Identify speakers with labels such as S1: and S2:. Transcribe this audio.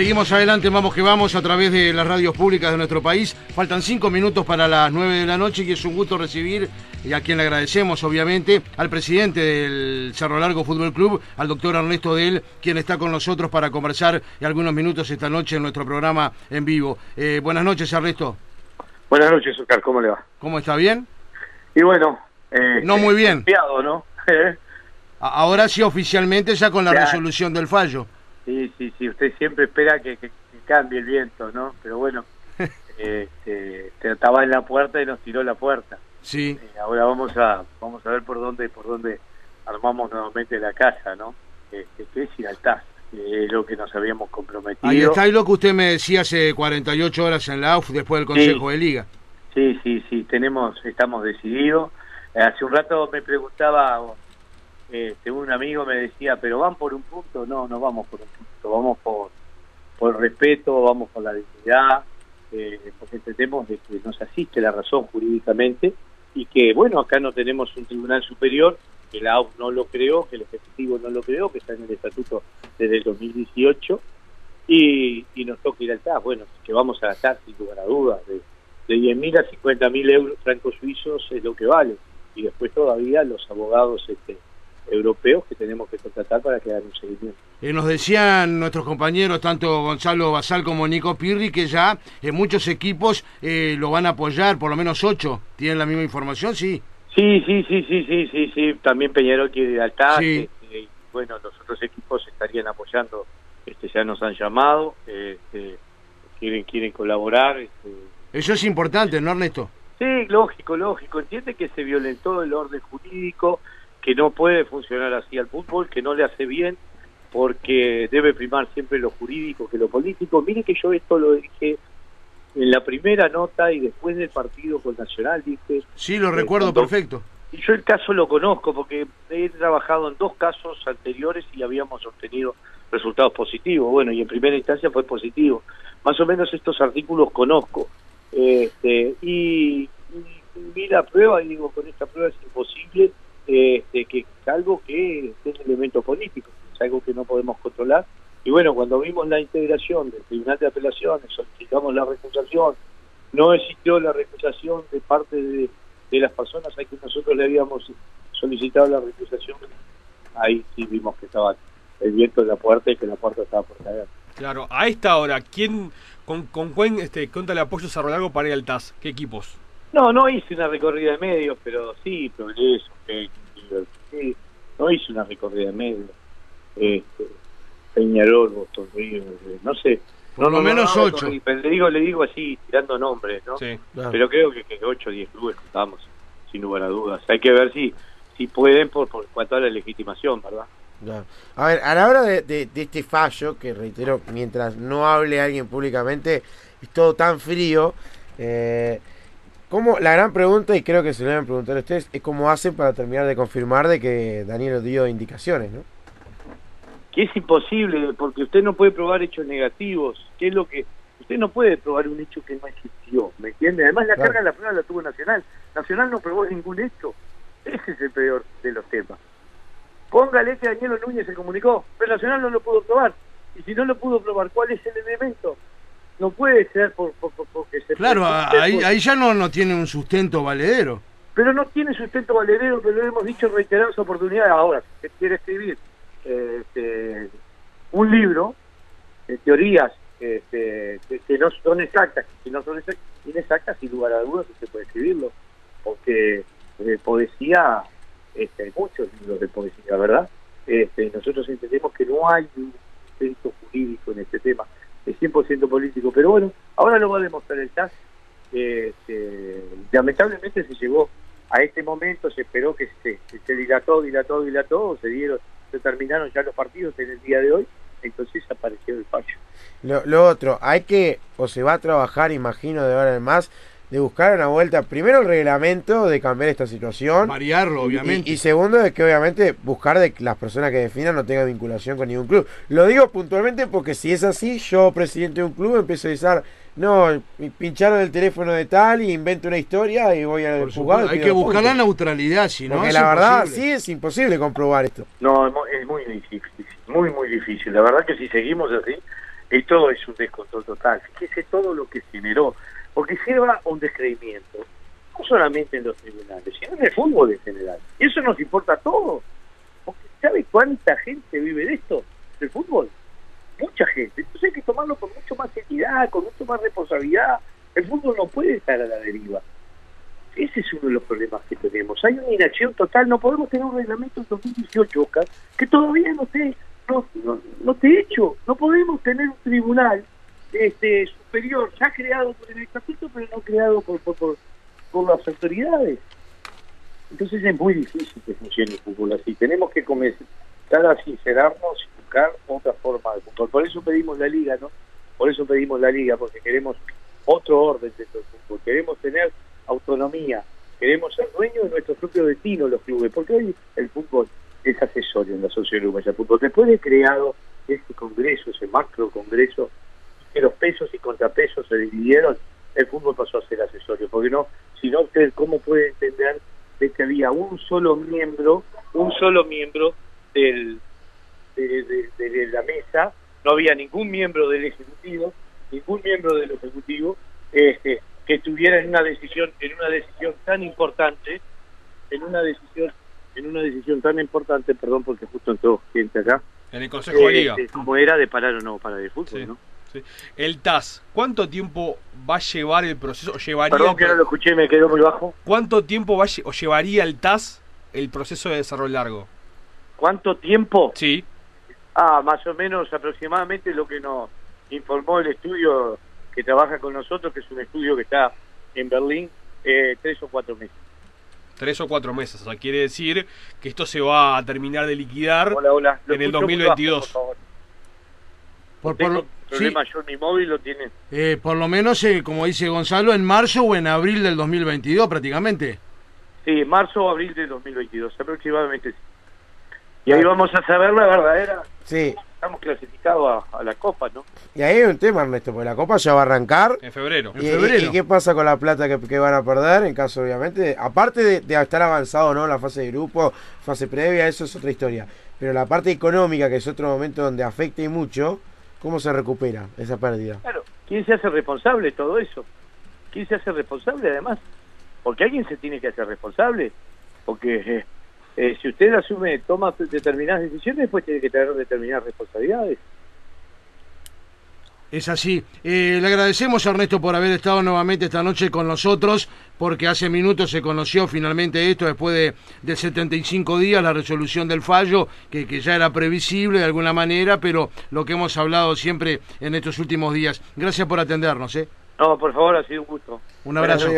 S1: Seguimos adelante, vamos que vamos a través de las radios públicas de nuestro país. Faltan cinco minutos para las nueve de la noche y es un gusto recibir, y a quien le agradecemos obviamente, al presidente del Cerro Largo Fútbol Club, al doctor Ernesto Del, quien está con nosotros para conversar algunos minutos esta noche en nuestro programa en vivo. Eh, buenas noches, Ernesto.
S2: Buenas noches, Oscar, ¿cómo le va?
S1: ¿Cómo está? ¿Bien?
S2: Y bueno... Eh,
S1: no muy bien.
S2: ¿no?
S1: Ahora sí, oficialmente, ya con la resolución del fallo.
S2: Sí, sí, sí, usted siempre espera que, cambie el viento, ¿no? Pero bueno, este, estaba en la puerta y nos tiró la puerta.
S1: Sí.
S2: Eh, ahora vamos a vamos a ver por dónde por dónde armamos nuevamente la casa, ¿no? Este, que es ir al TAS, que es lo que nos habíamos comprometido.
S1: Ahí está y lo que usted me decía hace 48 horas en la AUF después del Consejo de Liga.
S2: Sí, sí, sí, tenemos, estamos decididos. hace un rato me preguntaba este, un amigo me decía, pero van por un punto, no, no vamos por un punto, vamos por, por respeto, vamos por la dignidad, eh, porque entendemos de que nos asiste la razón jurídicamente y que, bueno, acá no tenemos un tribunal superior, que la AUF no lo creó, que el Ejecutivo no lo creó, que está en el estatuto desde el 2018, y, y nos toca ir al TAS, bueno, que vamos a gastar sin lugar a dudas, de, de 10.000 a 50.000 euros francos suizos es lo que vale, y después todavía los abogados este, europeos que tenemos que contratar para que hagan un seguimiento.
S1: Eh, nos decían nuestros compañeros, tanto Gonzalo Basal como Nico Pirri, que ya en muchos equipos eh, lo van a apoyar, por lo menos ocho. ¿Tienen la misma información? Sí.
S2: Sí, sí, sí, sí, sí, sí, sí. También Peñarol quiere ir al este, bueno, los otros equipos estarían apoyando, este, ya nos han llamado, este, quieren, quieren colaborar. Este.
S1: Eso es importante, ¿no, Ernesto?
S2: Sí, lógico, lógico. Entiende que se violentó el orden jurídico, que no puede funcionar así al fútbol, que no le hace bien, porque debe primar siempre lo jurídico que lo político. Mire que yo esto lo dije en la primera nota y después del partido con Nacional, dije...
S1: Sí, lo recuerdo perfecto.
S2: Y yo el caso lo conozco porque he trabajado en dos casos anteriores y habíamos obtenido resultados positivos. Bueno, y en primera instancia fue positivo. Más o menos estos artículos conozco. Este, y, y vi la prueba y digo, con esta prueba es imposible este, que es algo que es un elemento político, es algo que no podemos controlar. Y bueno, cuando vimos la integración del Tribunal de Apelaciones, solicitamos la recusación, no existió la recusación de parte de, las personas a quienes nosotros le habíamos solicitado la recusación, ahí sí vimos que estaba el viento en la puerta y que la puerta estaba por caer.
S3: Claro, a esta hora, ¿quién, con, con quién este, cuenta el apoyo Cerro Largo para ir al TAS? ¿Qué equipos?
S2: No, no hice una recorrida de medios, pero sí, Progreso, sí, no hice una recorrida de medios. Este, Peñarol, Boston Río, no sé.
S1: Por lo menos ocho.
S2: le digo, le digo así, tirando nombres, ¿no? Sí, Pero creo que, que 8 o 10 clubes estamos, sin lugar a dudas. Hay que ver si si pueden por, por cuanto a la legitimación, ¿verdad?
S4: A ver, a la hora de, de, este fallo, que reitero, mientras no hable alguien públicamente, es todo tan frío. Eh, ¿Cómo, la gran pregunta, y creo que se lo deben preguntar a ustedes, es cómo hacen para terminar de confirmar de que Daniel dio indicaciones, ¿no?
S2: Que es imposible, porque usted no puede probar hechos negativos, que es lo que... Usted no puede probar un hecho que no existió, ¿me entiende? Además la carga de la prueba la tuvo Nacional. Nacional no probó ningún hecho. Ese es el peor de los temas. Póngale que Daniel Núñez se comunicó, pero Nacional no lo pudo probar. Y si no lo pudo probar, ¿cuál es el elemento? No puede ser por, porque se...
S1: Claro, ahí, ahí ya no, no tiene un sustento valedero.
S2: Pero no tiene sustento valedero, pero lo hemos dicho en reiteradas oportunidades. Ahora, si quiere escribir este, un libro de teorías este, que, no son exactas, que no son inexactas, sin lugar a dudas se puede escribirlo, porque de poesía este, hay muchos libros de poesía, ¿verdad? Este, nosotros entendemos que no hay un sustento jurídico en este tema es 100% político. Pero bueno, ahora lo va a demostrar el TAS. Este, lamentablemente se llegó a este momento, se esperó que se, se dilató, dilató, dilató, se dieron, se terminaron ya los partidos en el día de hoy, entonces apareció el fallo.
S4: Lo, lo otro, hay que, o se va a trabajar, imagino, de ahora en más, de buscar una vuelta, primero el reglamento de cambiar esta situación.
S1: Variarlo, obviamente.
S4: Y, segundo, de que obviamente buscar de que las personas que definan no tengan vinculación con ningún club. Lo digo puntualmente porque si es así, yo, presidente de un club, empiezo a decir, no, pincharon el teléfono de tal y invento una historia y voy a
S1: jugar. Hay que buscar la neutralidad, si no.
S4: Porque la verdad, sí es imposible comprobar esto.
S2: No, es muy difícil, muy, muy difícil. La verdad que si seguimos así, Esto es un descontrol total. Fíjese todo lo que generó, porque lleva un descreimiento, no solamente en los tribunales, sino en el fútbol en general. Y eso nos importa a todos. Porque ¿sabe cuánta gente vive de esto? ¿Del fútbol? Mucha gente. Entonces hay que tomarlo con mucho más seriedad, con mucho más responsabilidad. El fútbol no puede estar a la deriva. Ese es uno de los problemas que tenemos. Hay una inacción total. No podemos tener un reglamento en 2018, Oscar, que todavía no esté no, no, no te hecho. No podemos tener un tribunal este superior ya creado por el estatuto, pero no creado por, por, por, las autoridades. Entonces es muy difícil que funcione el fútbol así. Tenemos que comenzar a sincerarnos y buscar otra forma de fútbol. Por eso pedimos la liga, ¿no? Por eso pedimos la liga, porque queremos otro orden dentro del fútbol. Queremos tener autonomía, queremos ser dueños de nuestro propio destino los clubes, porque hoy el fútbol es asesorio en la Sociedad Uruguaya de Fútbol. Después de creado este congreso, ese macro congreso, que los pesos y contrapesos se dividieron, el fútbol pasó a ser asesorio, porque no, si no, usted cómo puede entender de que había un solo miembro, un solo miembro del, de, de, la mesa, no había ningún miembro del Ejecutivo, ningún miembro del Ejecutivo, este, que estuviera en una decisión, en una decisión tan importante, en una decisión, en una decisión tan importante, perdón porque justo entró gente acá.
S3: En el Consejo de Liga.
S2: Este, como era de parar o no parar el fútbol, ¿no?
S3: El TAS, ¿cuánto tiempo va a llevar el proceso? llevaría
S2: Perdón que no lo escuché, me quedó muy bajo.
S3: ¿Cuánto tiempo va o llevaría el TAS el proceso de desarrollo largo?
S2: ¿Cuánto tiempo?
S3: Sí.
S2: Ah, más o menos aproximadamente lo que nos informó el estudio que trabaja con nosotros, que es un estudio que está en Berlín, eh, tres o cuatro meses.
S3: Tres o cuatro meses, o sea, quiere decir que esto se va a terminar de liquidar en el 2022.
S1: por, por, lo,
S2: problema yo mi móvil lo tiene.
S1: Eh, por lo menos, eh, como dice Gonzalo, en marzo o en abril del 2022 prácticamente.
S2: Sí, marzo o abril del 2022, aproximadamente. Y ahí vamos a saber la verdadera.
S4: Sí
S2: estamos clasificados a, la Copa, ¿no?
S4: Y ahí hay un tema, Ernesto, porque la Copa ya va a arrancar.
S3: En febrero.
S4: ¿Y,
S3: en febrero.
S4: ¿y, qué pasa con la plata que, van a perder? En caso, obviamente, aparte de, estar avanzado, ¿no? La fase de grupo, fase previa, eso es otra historia. Pero la parte económica, que es otro momento donde afecta y mucho, ¿cómo se recupera esa pérdida?
S2: Claro, ¿quién se hace responsable de todo eso? ¿Quién se hace responsable además? Porque alguien se tiene que hacer responsable. Porque... Eh, eh, si usted asume, toma determinadas decisiones, después tiene que tener determinadas responsabilidades.
S1: Es así. Eh, le agradecemos a Ernesto por haber estado nuevamente esta noche con nosotros, porque hace minutos se conoció finalmente esto, después de, de 75 días, la resolución del fallo, que, que, ya era previsible de alguna manera, pero lo que hemos hablado siempre en estos últimos días. Gracias por atendernos. ¿eh?
S2: No, por favor, ha sido un gusto.
S1: Un abrazo.